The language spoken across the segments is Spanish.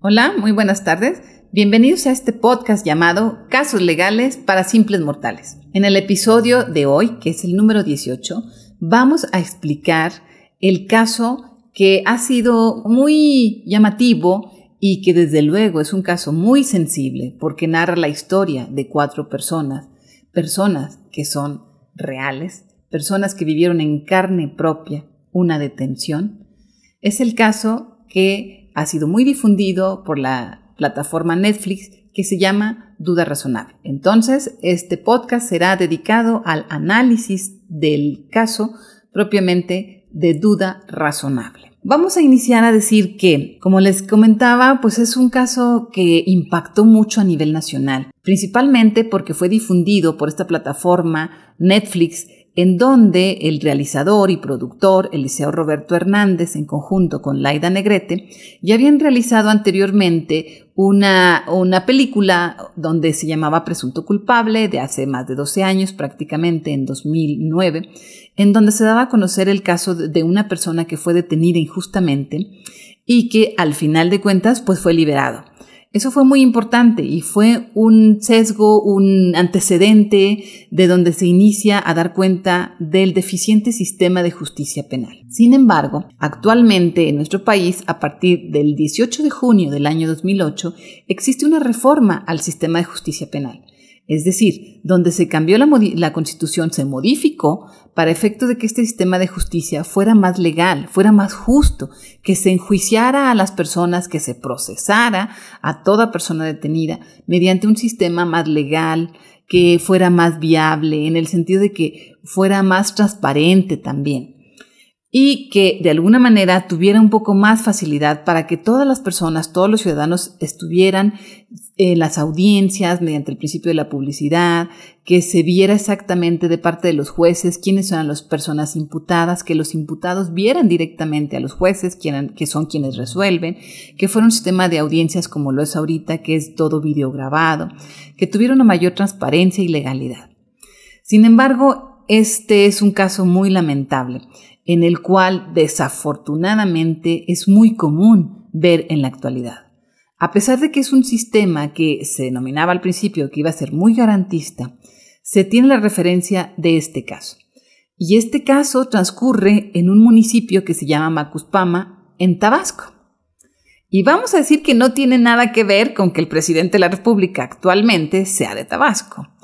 Hola, muy buenas tardes. Bienvenidos a este podcast llamado Casos Legales para Simples Mortales. En el episodio de hoy, que es el número 18, vamos a explicar el caso que ha sido muy llamativo y que desde luego es un caso muy sensible porque narra la historia de cuatro personas, personas que son reales, personas que vivieron en carne propia una detención. Es el caso que ha sido muy difundido por la plataforma Netflix que se llama Duda Razonable. Entonces, este podcast será dedicado al análisis del caso propiamente de duda razonable. Vamos a iniciar a decir que, como les comentaba, pues es un caso que impactó mucho a nivel nacional, principalmente porque fue difundido por esta plataforma Netflix en donde el realizador y productor Eliseo Roberto Hernández, en conjunto con Laida Negrete, ya habían realizado anteriormente una, una película donde se llamaba Presunto Culpable, de hace más de 12 años, prácticamente en 2009, en donde se daba a conocer el caso de una persona que fue detenida injustamente y que al final de cuentas pues fue liberado. Eso fue muy importante y fue un sesgo, un antecedente de donde se inicia a dar cuenta del deficiente sistema de justicia penal. Sin embargo, actualmente en nuestro país, a partir del 18 de junio del año 2008, existe una reforma al sistema de justicia penal es decir, donde se cambió la, constitución, se modificó para efecto de que este sistema de justicia fuera más legal, fuera más justo, que se enjuiciara a las personas, que se procesara a toda persona detenida mediante un sistema más legal, que fuera más viable, en el sentido de que fuera más transparente también y que de alguna manera tuviera un poco más facilidad para que todas las personas, todos los ciudadanos estuvieran en las audiencias mediante el principio de la publicidad, que se viera exactamente de parte de los jueces quiénes son las personas imputadas, que los imputados vieran directamente a los jueces, que son quienes resuelven, que fuera un sistema de audiencias como lo es ahorita, que es todo videograbado, que tuviera una mayor transparencia y legalidad. Sin embargo, este es un caso muy lamentable en el cual desafortunadamente es muy común ver en la actualidad. A pesar de que es un sistema que se denominaba al principio que iba a ser muy garantista, se tiene la referencia de este caso. Y este caso transcurre en un municipio que se llama Macuspama, en Tabasco. Y vamos a decir que no tiene nada que ver con que el presidente de la República actualmente sea de Tabasco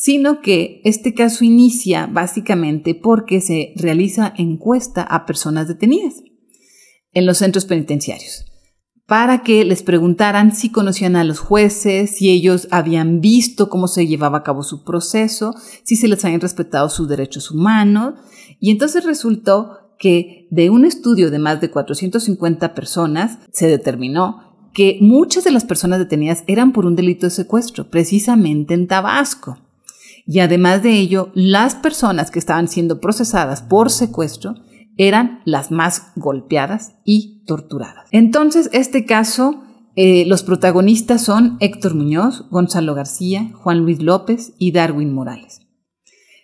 sino que este caso inicia básicamente porque se realiza encuesta a personas detenidas en los centros penitenciarios para que les preguntaran si conocían a los jueces, si ellos habían visto cómo se llevaba a cabo su proceso, si se les habían respetado sus derechos humanos. Y entonces resultó que de un estudio de más de 450 personas se determinó que muchas de las personas detenidas eran por un delito de secuestro, precisamente en Tabasco. Y además de ello, las personas que estaban siendo procesadas por secuestro eran las más golpeadas y torturadas. Entonces, este caso, eh, los protagonistas son Héctor Muñoz, Gonzalo García, Juan Luis López y Darwin Morales.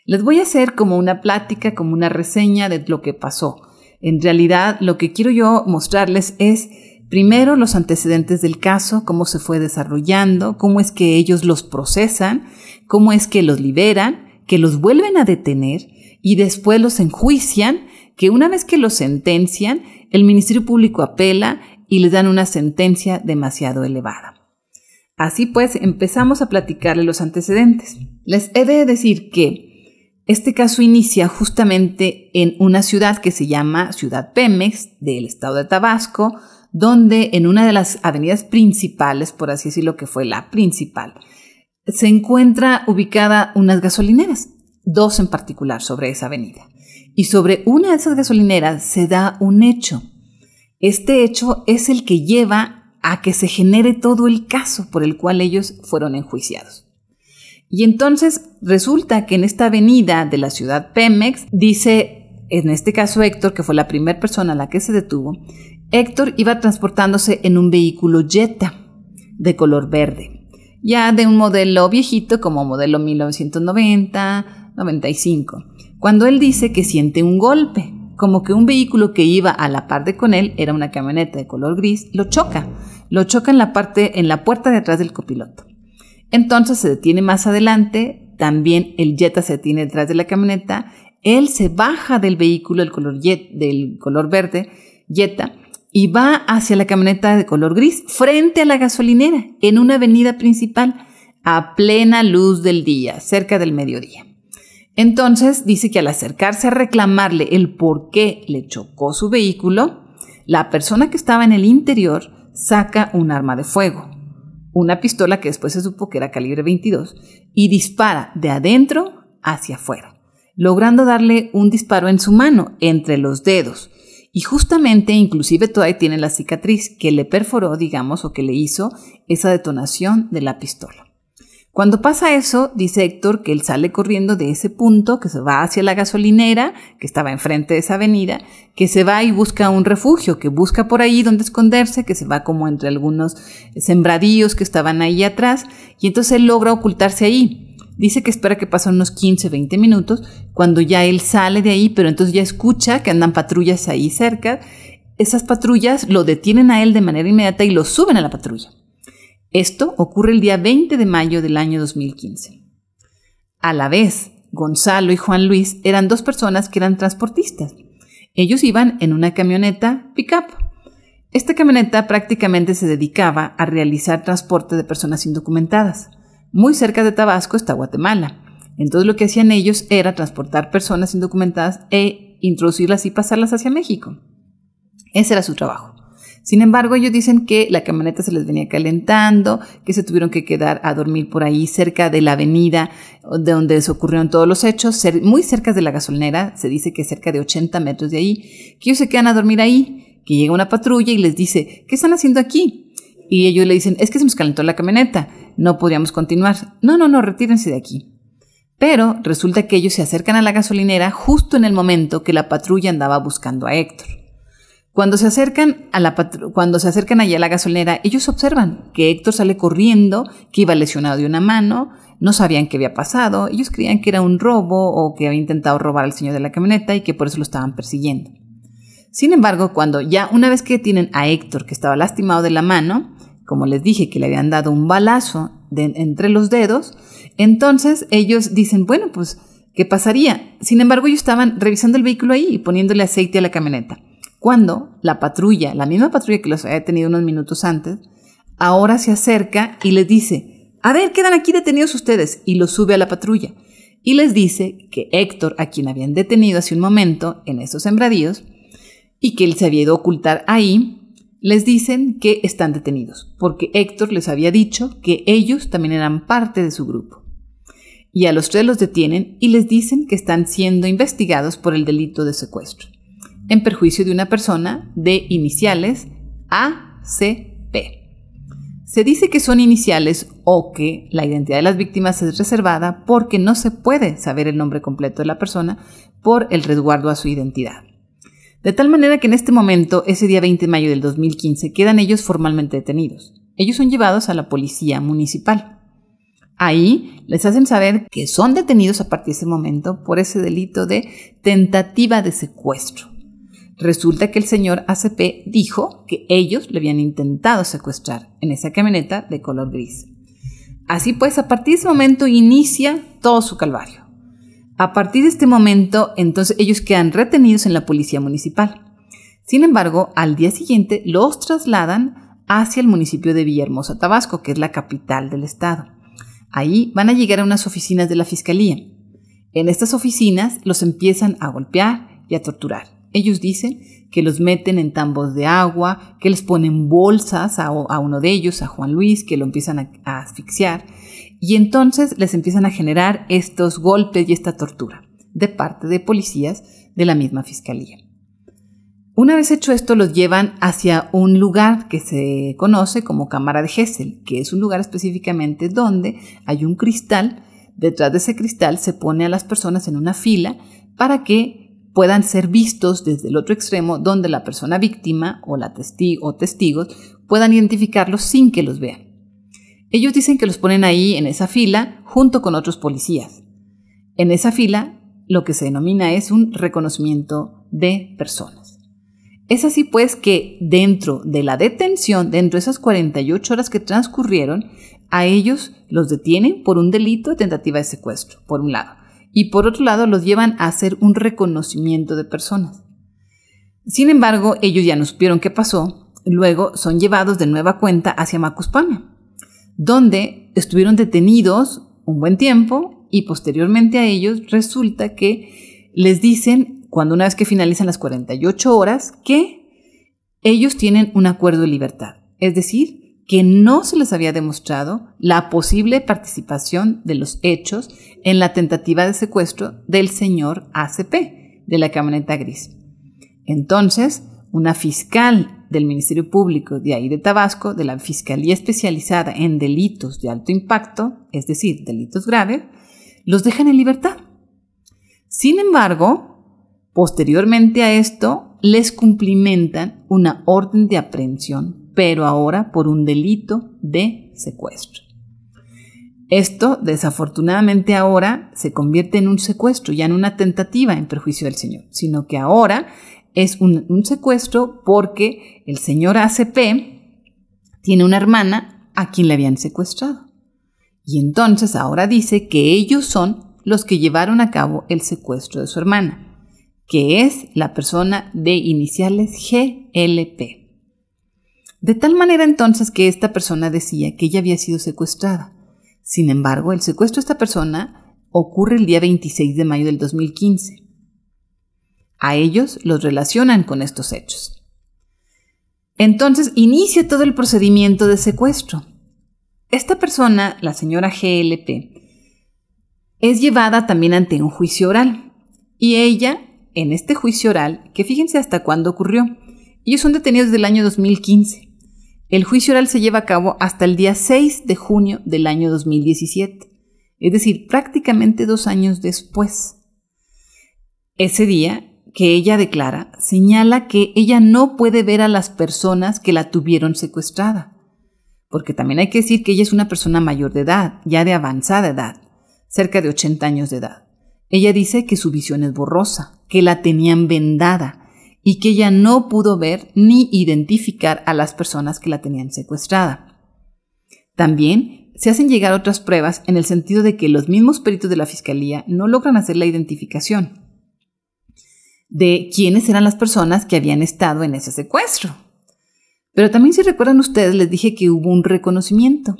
Les voy a hacer como una plática, como una reseña de lo que pasó. En realidad, lo que quiero yo mostrarles es primero los antecedentes del caso, cómo se fue desarrollando, cómo es que ellos los procesan cómo es que los liberan, que los vuelven a detener y después los enjuician, que una vez que los sentencian, el Ministerio Público apela y les dan una sentencia demasiado elevada. Así pues, empezamos a platicarle los antecedentes. Les he de decir que este caso inicia justamente en una ciudad que se llama Ciudad Pemex del estado de Tabasco, donde en una de las avenidas principales, por así decirlo, que fue la principal, se encuentra ubicada unas gasolineras, dos en particular sobre esa avenida. Y sobre una de esas gasolineras se da un hecho. Este hecho es el que lleva a que se genere todo el caso por el cual ellos fueron enjuiciados. Y entonces resulta que en esta avenida de la ciudad Pemex, dice, en este caso Héctor, que fue la primera persona a la que se detuvo, Héctor iba transportándose en un vehículo Jetta de color verde ya de un modelo viejito como modelo 1990, 95, cuando él dice que siente un golpe, como que un vehículo que iba a la par de con él, era una camioneta de color gris, lo choca, lo choca en la parte, en la puerta de atrás del copiloto. Entonces se detiene más adelante, también el Jetta se detiene detrás de la camioneta, él se baja del vehículo del color, del color verde, Jetta, y va hacia la camioneta de color gris, frente a la gasolinera, en una avenida principal, a plena luz del día, cerca del mediodía. Entonces dice que al acercarse a reclamarle el por qué le chocó su vehículo, la persona que estaba en el interior saca un arma de fuego, una pistola que después se supo que era calibre 22, y dispara de adentro hacia afuera, logrando darle un disparo en su mano, entre los dedos, y justamente, inclusive todavía tiene la cicatriz que le perforó, digamos, o que le hizo esa detonación de la pistola. Cuando pasa eso, dice Héctor que él sale corriendo de ese punto, que se va hacia la gasolinera, que estaba enfrente de esa avenida, que se va y busca un refugio, que busca por ahí donde esconderse, que se va como entre algunos sembradíos que estaban ahí atrás, y entonces él logra ocultarse ahí. Dice que espera que pasen unos 15, 20 minutos, cuando ya él sale de ahí, pero entonces ya escucha que andan patrullas ahí cerca. Esas patrullas lo detienen a él de manera inmediata y lo suben a la patrulla. Esto ocurre el día 20 de mayo del año 2015. A la vez, Gonzalo y Juan Luis eran dos personas que eran transportistas. Ellos iban en una camioneta pickup. Esta camioneta prácticamente se dedicaba a realizar transporte de personas indocumentadas. Muy cerca de Tabasco está Guatemala. Entonces lo que hacían ellos era transportar personas indocumentadas e introducirlas y pasarlas hacia México. Ese era su trabajo. Sin embargo, ellos dicen que la camioneta se les venía calentando, que se tuvieron que quedar a dormir por ahí cerca de la avenida de donde se ocurrieron todos los hechos, muy cerca de la gasolinera, se dice que cerca de 80 metros de ahí, que ellos se quedan a dormir ahí, que llega una patrulla y les dice, ¿qué están haciendo aquí? Y ellos le dicen, es que se nos calentó la camioneta no podríamos continuar. No, no, no, retírense de aquí. Pero resulta que ellos se acercan a la gasolinera justo en el momento que la patrulla andaba buscando a Héctor. Cuando se acercan a la cuando se acercan allá a la gasolinera, ellos observan que Héctor sale corriendo, que iba lesionado de una mano, no sabían qué había pasado, ellos creían que era un robo o que había intentado robar al señor de la camioneta y que por eso lo estaban persiguiendo. Sin embargo, cuando ya una vez que tienen a Héctor que estaba lastimado de la mano, como les dije que le habían dado un balazo entre los dedos, entonces ellos dicen, bueno, pues, ¿qué pasaría? Sin embargo, ellos estaban revisando el vehículo ahí y poniéndole aceite a la camioneta. Cuando la patrulla, la misma patrulla que los había tenido unos minutos antes, ahora se acerca y les dice, a ver, quedan aquí detenidos ustedes, y los sube a la patrulla. Y les dice que Héctor, a quien habían detenido hace un momento en esos sembradíos, y que él se había ido a ocultar ahí, les dicen que están detenidos, porque Héctor les había dicho que ellos también eran parte de su grupo. Y a los tres los detienen y les dicen que están siendo investigados por el delito de secuestro, en perjuicio de una persona de iniciales ACP. Se dice que son iniciales o que la identidad de las víctimas es reservada porque no se puede saber el nombre completo de la persona por el resguardo a su identidad. De tal manera que en este momento, ese día 20 de mayo del 2015, quedan ellos formalmente detenidos. Ellos son llevados a la policía municipal. Ahí les hacen saber que son detenidos a partir de ese momento por ese delito de tentativa de secuestro. Resulta que el señor ACP dijo que ellos le habían intentado secuestrar en esa camioneta de color gris. Así pues, a partir de ese momento inicia todo su calvario. A partir de este momento, entonces ellos quedan retenidos en la policía municipal. Sin embargo, al día siguiente los trasladan hacia el municipio de Villahermosa, Tabasco, que es la capital del estado. Ahí van a llegar a unas oficinas de la fiscalía. En estas oficinas los empiezan a golpear y a torturar. Ellos dicen que los meten en tambos de agua, que les ponen bolsas a, uno de ellos, a Juan Luis, que lo empiezan a asfixiar y entonces les empiezan a generar estos golpes y esta tortura de parte de policías de la misma fiscalía. Una vez hecho esto, los llevan hacia un lugar que se conoce como Cámara de Hessel, que es un lugar específicamente donde hay un cristal. Detrás de ese cristal se pone a las personas en una fila para que puedan ser vistos desde el otro extremo, donde la persona víctima o, la o testigos puedan identificarlos sin que los vean. Ellos dicen que los ponen ahí en esa fila junto con otros policías. En esa fila lo que se denomina es un reconocimiento de personas. Es así pues que dentro de la detención, dentro de esas 48 horas que transcurrieron, a ellos los detienen por un delito de tentativa de secuestro, por un lado, y por otro lado los llevan a hacer un reconocimiento de personas. Sin embargo, ellos ya no supieron qué pasó, luego son llevados de nueva cuenta hacia Macuspana, donde estuvieron detenidos un buen tiempo y posteriormente a ellos resulta que les dicen, cuando una vez que finalizan las 48 horas, que ellos tienen un acuerdo de libertad. Es decir, que no se les había demostrado la posible participación de los hechos en la tentativa de secuestro del señor ACP, de la camioneta gris. Entonces, una fiscal del Ministerio Público de ahí de Tabasco, de la Fiscalía Especializada en Delitos de Alto Impacto, es decir, delitos graves, los dejan en libertad. Sin embargo, posteriormente a esto, les cumplimentan una orden de aprehensión, pero ahora por un delito de secuestro. Esto, desafortunadamente, ahora se convierte en un secuestro, ya en una tentativa en perjuicio del Señor, sino que ahora es un, secuestro porque el señor ACP tiene una hermana a quien le habían secuestrado. Y entonces ahora dice que ellos son los que llevaron a cabo el secuestro de su hermana, que es la persona de iniciales GLP. De tal manera entonces que esta persona decía que ella había sido secuestrada. Sin embargo, el secuestro de esta persona ocurre el día 26 de mayo del 2015. A ellos los relacionan con estos hechos. Entonces inicia todo el procedimiento de secuestro. Esta persona, la señora GLP, es llevada también ante un juicio oral. Y ella, en este juicio oral, que fíjense hasta cuándo ocurrió, ellos son detenidos desde el año 2015. El juicio oral se lleva a cabo hasta el día 6 de junio del año 2017, es decir, prácticamente dos años después. Ese día que ella declara señala que ella no puede ver a las personas que la tuvieron secuestrada, porque también hay que decir que ella es una persona mayor de edad, ya de avanzada edad, cerca de 80 años de edad. Ella dice que su visión es borrosa, que la tenían vendada y que ella no pudo ver ni identificar a las personas que la tenían secuestrada. También se hacen llegar otras pruebas en el sentido de que los mismos peritos de la Fiscalía no logran hacer la identificación de quiénes eran las personas que habían estado en ese secuestro. Pero también si recuerdan ustedes, les dije que hubo un reconocimiento.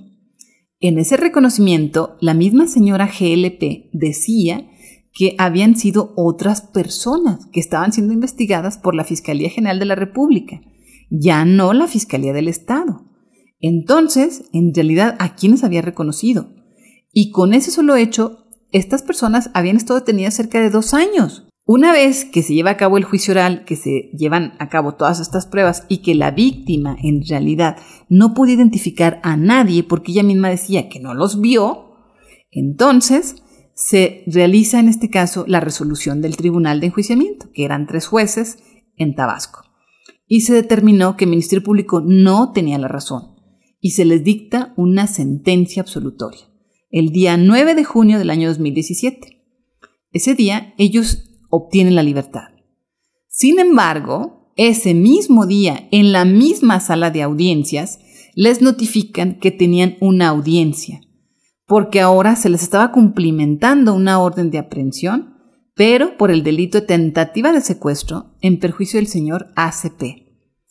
En ese reconocimiento, la misma señora GLP decía que habían sido otras personas que estaban siendo investigadas por la Fiscalía General de la República, ya no la Fiscalía del Estado. Entonces, en realidad, ¿a quiénes había reconocido? Y con ese solo hecho, estas personas habían estado detenidas cerca de dos años. Una vez que se lleva a cabo el juicio oral, que se llevan a cabo todas estas pruebas y que la víctima en realidad no pudo identificar a nadie porque ella misma decía que no los vio, entonces se realiza en este caso la resolución del tribunal de enjuiciamiento, que eran tres jueces en Tabasco. Y se determinó que el Ministerio Público no tenía la razón y se les dicta una sentencia absolutoria el día 9 de junio del año 2017. Ese día ellos obtienen la libertad. Sin embargo, ese mismo día, en la misma sala de audiencias, les notifican que tenían una audiencia, porque ahora se les estaba cumplimentando una orden de aprehensión, pero por el delito de tentativa de secuestro en perjuicio del señor ACP.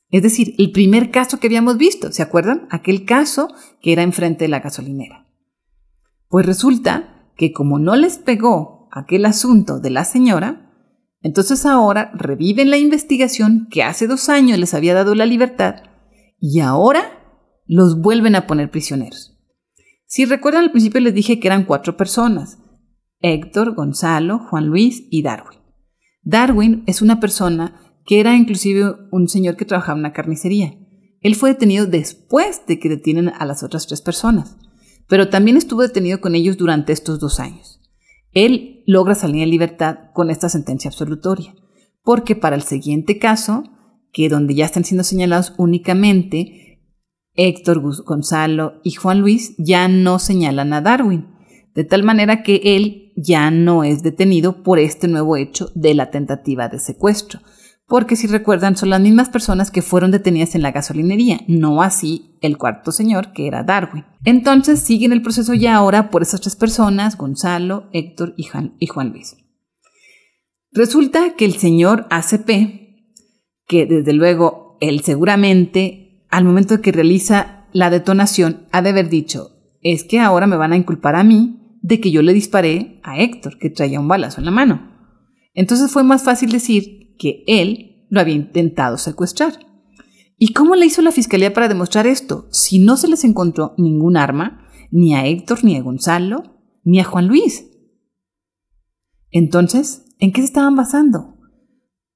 Es decir, el primer caso que habíamos visto, ¿se acuerdan? Aquel caso que era enfrente de la gasolinera. Pues resulta que como no les pegó aquel asunto de la señora, entonces ahora reviven la investigación que hace dos años les había dado la libertad y ahora los vuelven a poner prisioneros. Si recuerdan al principio les dije que eran cuatro personas, Héctor, Gonzalo, Juan Luis y Darwin. Darwin es una persona que era inclusive un señor que trabajaba en una carnicería. Él fue detenido después de que detienen a las otras tres personas, pero también estuvo detenido con ellos durante estos dos años. Él logra salir en libertad con esta sentencia absolutoria, porque para el siguiente caso, que donde ya están siendo señalados únicamente Héctor Gonzalo y Juan Luis, ya no señalan a Darwin, de tal manera que él ya no es detenido por este nuevo hecho de la tentativa de secuestro, porque si recuerdan son las mismas personas que fueron detenidas en la gasolinería, no así el cuarto señor que era Darwin. Entonces siguen el proceso ya ahora por esas tres personas, Gonzalo, Héctor y Juan, Luis. Resulta que el señor ACP, que desde luego él seguramente al momento de que realiza la detonación ha de haber dicho, es que ahora me van a inculpar a mí de que yo le disparé a Héctor, que traía un balazo en la mano. Entonces fue más fácil decir que él lo había intentado secuestrar. ¿Y cómo le hizo la fiscalía para demostrar esto? Si no se les encontró ningún arma, ni a Héctor, ni a Gonzalo, ni a Juan Luis. Entonces, ¿en qué se estaban basando?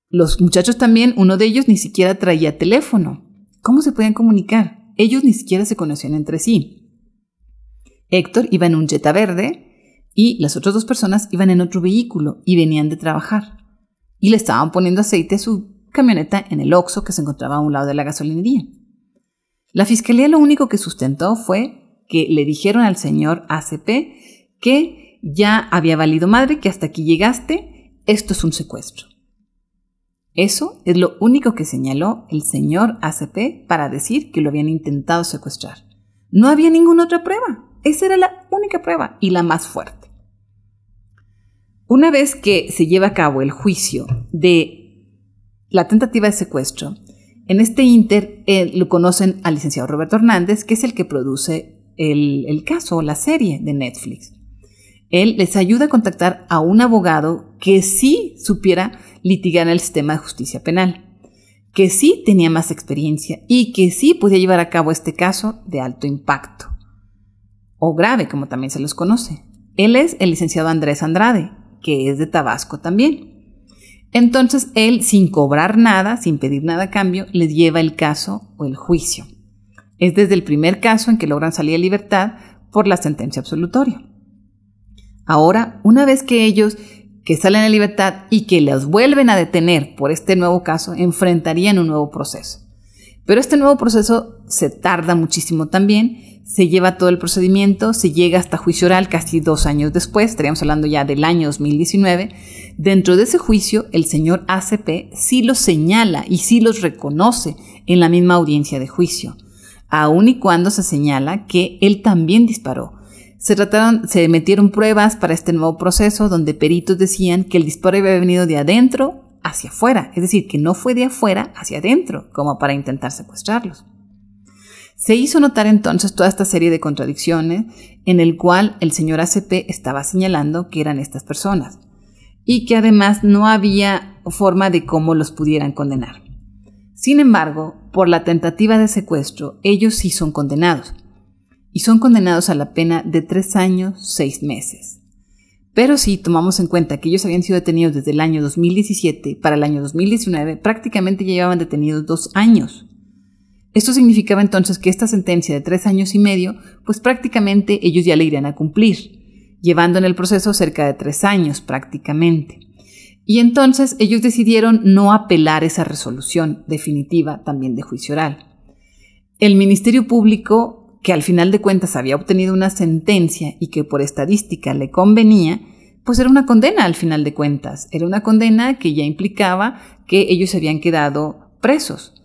Los muchachos también, uno de ellos ni siquiera traía teléfono. ¿Cómo se podían comunicar? Ellos ni siquiera se conocían entre sí. Héctor iba en un Jetta verde y las otras dos personas iban en otro vehículo y venían de trabajar. Y le estaban poniendo aceite a su camioneta en el Oxo que se encontraba a un lado de la gasolinería. La fiscalía lo único que sustentó fue que le dijeron al señor ACP que ya había valido madre, que hasta aquí llegaste, esto es un secuestro. Eso es lo único que señaló el señor ACP para decir que lo habían intentado secuestrar. No había ninguna otra prueba. Esa era la única prueba y la más fuerte. Una vez que se lleva a cabo el juicio de la tentativa de secuestro, en este inter eh, lo conocen al licenciado Roberto Hernández, que es el que produce el, el caso o la serie de Netflix. Él les ayuda a contactar a un abogado que sí supiera litigar en el sistema de justicia penal, que sí tenía más experiencia y que sí podía llevar a cabo este caso de alto impacto, o grave como también se los conoce. Él es el licenciado Andrés Andrade, que es de Tabasco también. Entonces él, sin cobrar nada, sin pedir nada a cambio, les lleva el caso o el juicio. Es desde el primer caso en que logran salir a libertad por la sentencia absolutoria. Ahora, una vez que ellos que salen a libertad y que los vuelven a detener por este nuevo caso, enfrentarían un nuevo proceso. Pero este nuevo proceso se tarda muchísimo también, se lleva todo el procedimiento, se llega hasta juicio oral casi dos años después, estaríamos hablando ya del año 2019. Dentro de ese juicio, el señor ACP sí los señala y sí los reconoce en la misma audiencia de juicio, aun y cuando se señala que él también disparó se, se metieron pruebas para este nuevo proceso donde peritos decían que el disparo había venido de adentro hacia afuera, es decir, que no fue de afuera hacia adentro, como para intentar secuestrarlos. Se hizo notar entonces toda esta serie de contradicciones en el cual el señor ACP estaba señalando que eran estas personas y que además no había forma de cómo los pudieran condenar. Sin embargo, por la tentativa de secuestro, ellos sí son condenados y son condenados a la pena de tres años, seis meses. Pero si tomamos en cuenta que ellos habían sido detenidos desde el año 2017 para el año 2019, prácticamente llevaban detenidos dos años. Esto significaba entonces que esta sentencia de tres años y medio, pues prácticamente ellos ya le irían a cumplir, llevando en el proceso cerca de tres años prácticamente. Y entonces ellos decidieron no apelar esa resolución definitiva también de juicio oral. El Ministerio Público que al final de cuentas había obtenido una sentencia y que por estadística le convenía, pues era una condena al final de cuentas. Era una condena que ya implicaba que ellos se habían quedado presos.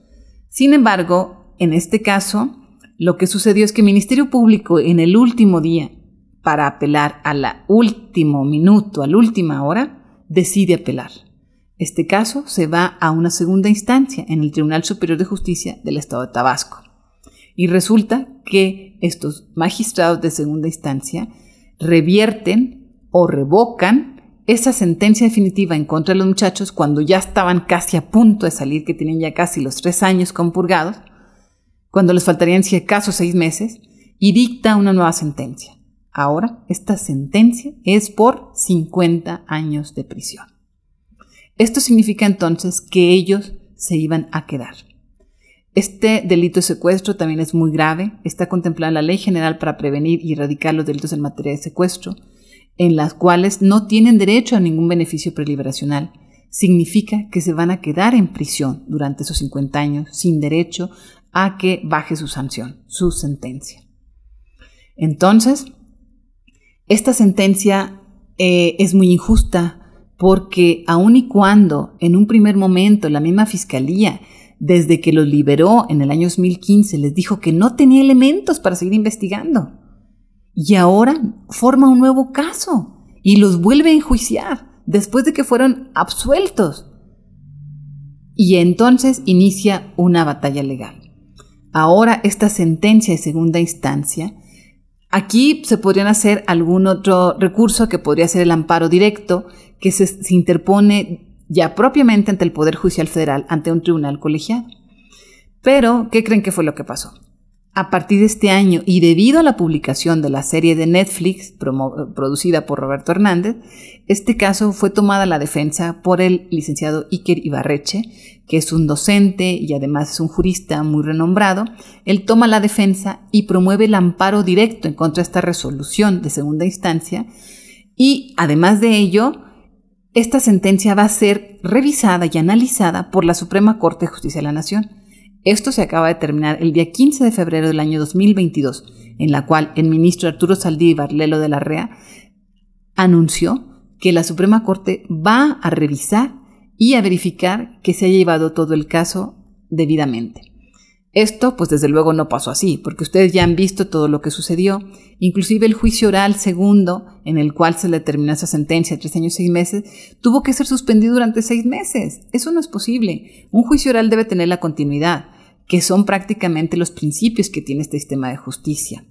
Sin embargo, en este caso, lo que sucedió es que el Ministerio Público en el último día, para apelar al último minuto, a la última hora, decide apelar. Este caso se va a una segunda instancia en el Tribunal Superior de Justicia del Estado de Tabasco. Y resulta que estos magistrados de segunda instancia revierten o revocan esa sentencia definitiva en contra de los muchachos cuando ya estaban casi a punto de salir, que tenían ya casi los tres años compurgados, cuando les faltarían si acaso seis meses, y dicta una nueva sentencia. Ahora, esta sentencia es por 50 años de prisión. Esto significa entonces que ellos se iban a quedar. Este delito de secuestro también es muy grave. Está contemplada en la Ley General para prevenir y erradicar los delitos en materia de secuestro, en las cuales no tienen derecho a ningún beneficio preliberacional. Significa que se van a quedar en prisión durante esos 50 años sin derecho a que baje su sanción, su sentencia. Entonces, esta sentencia eh, es muy injusta porque aun y cuando en un primer momento la misma fiscalía, desde que los liberó en el año 2015, les dijo que no tenía elementos para seguir investigando, y ahora forma un nuevo caso y los vuelve a enjuiciar después de que fueron absueltos. Y entonces inicia una batalla legal. Ahora esta sentencia de segunda instancia, aquí se podrían hacer algún otro recurso que podría ser el amparo directo, que se, interpone ya propiamente ante el Poder Judicial Federal, ante un tribunal colegiado. Pero, ¿qué creen que fue lo que pasó? A partir de este año y debido a la publicación de la serie de Netflix producida por Roberto Hernández, este caso fue tomada a la defensa por el licenciado Iker Ibarreche, que es un docente y además es un jurista muy renombrado. Él toma la defensa y promueve el amparo directo en contra de esta resolución de segunda instancia y además de ello, esta sentencia va a ser revisada y analizada por la Suprema Corte de Justicia de la Nación. Esto se acaba de terminar el día 15 de febrero del año 2022, en la cual el ministro Arturo Saldívar Lelo de la Rea anunció que la Suprema Corte va a revisar y a verificar que se haya llevado todo el caso debidamente. Esto, pues desde luego no pasó así, porque ustedes ya han visto todo lo que sucedió, inclusive el juicio oral segundo, en el cual se le terminó esa sentencia, tres años, seis meses, tuvo que ser suspendido durante seis meses. Eso no es posible. Un juicio oral debe tener la continuidad, que son prácticamente los principios que tiene este sistema de justicia.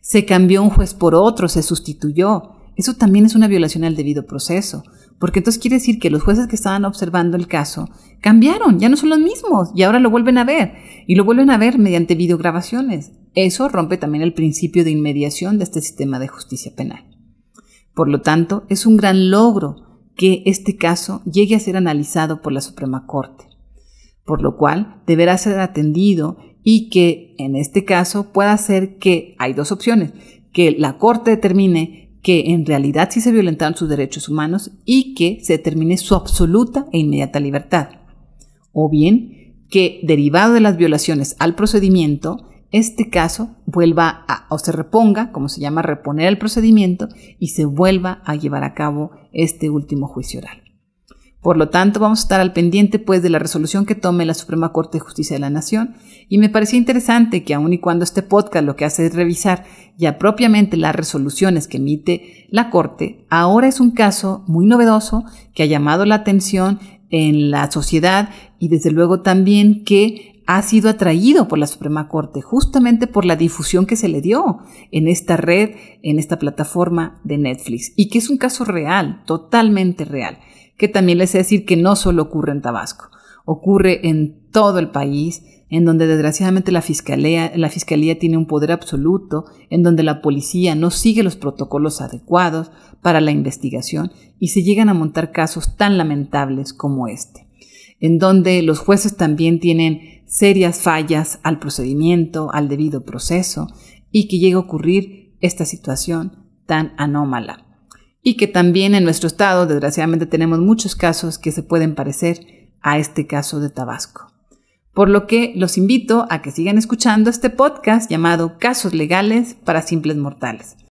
Se cambió un juez por otro, se sustituyó. Eso también es una violación al debido proceso porque entonces quiere decir que los jueces que estaban observando el caso cambiaron, ya no son los mismos y ahora lo vuelven a ver y lo vuelven a ver mediante videograbaciones. Eso rompe también el principio de inmediación de este sistema de justicia penal. Por lo tanto, es un gran logro que este caso llegue a ser analizado por la Suprema Corte, por lo cual deberá ser atendido y que en este caso pueda ser que hay dos opciones, que la Corte determine que en realidad sí se violentaron sus derechos humanos y que se determine su absoluta e inmediata libertad. O bien que, derivado de las violaciones al procedimiento, este caso vuelva a, o se reponga, como se llama reponer el procedimiento, y se vuelva a llevar a cabo este último juicio oral. Por lo tanto, vamos a estar al pendiente pues de la resolución que tome la Suprema Corte de Justicia de la Nación. Y me parecía interesante que aun y cuando este podcast lo que hace es revisar ya propiamente las resoluciones que emite la Corte, ahora es un caso muy novedoso que ha llamado la atención en la sociedad y desde luego también que ha sido atraído por la Suprema Corte justamente por la difusión que se le dio en esta red, en esta plataforma de Netflix. Y que es un caso real, totalmente real que también les he decir que no solo ocurre en Tabasco, ocurre en todo el país, en donde desgraciadamente la fiscalía, la fiscalía tiene un poder absoluto, en donde la policía no sigue los protocolos adecuados para la investigación y se llegan a montar casos tan lamentables como este, en donde los jueces también tienen serias fallas al procedimiento, al debido proceso, y que llega a ocurrir esta situación tan anómala y que también en nuestro estado, desgraciadamente, tenemos muchos casos que se pueden parecer a este caso de Tabasco. Por lo que los invito a que sigan escuchando este podcast llamado Casos Legales para Simples Mortales.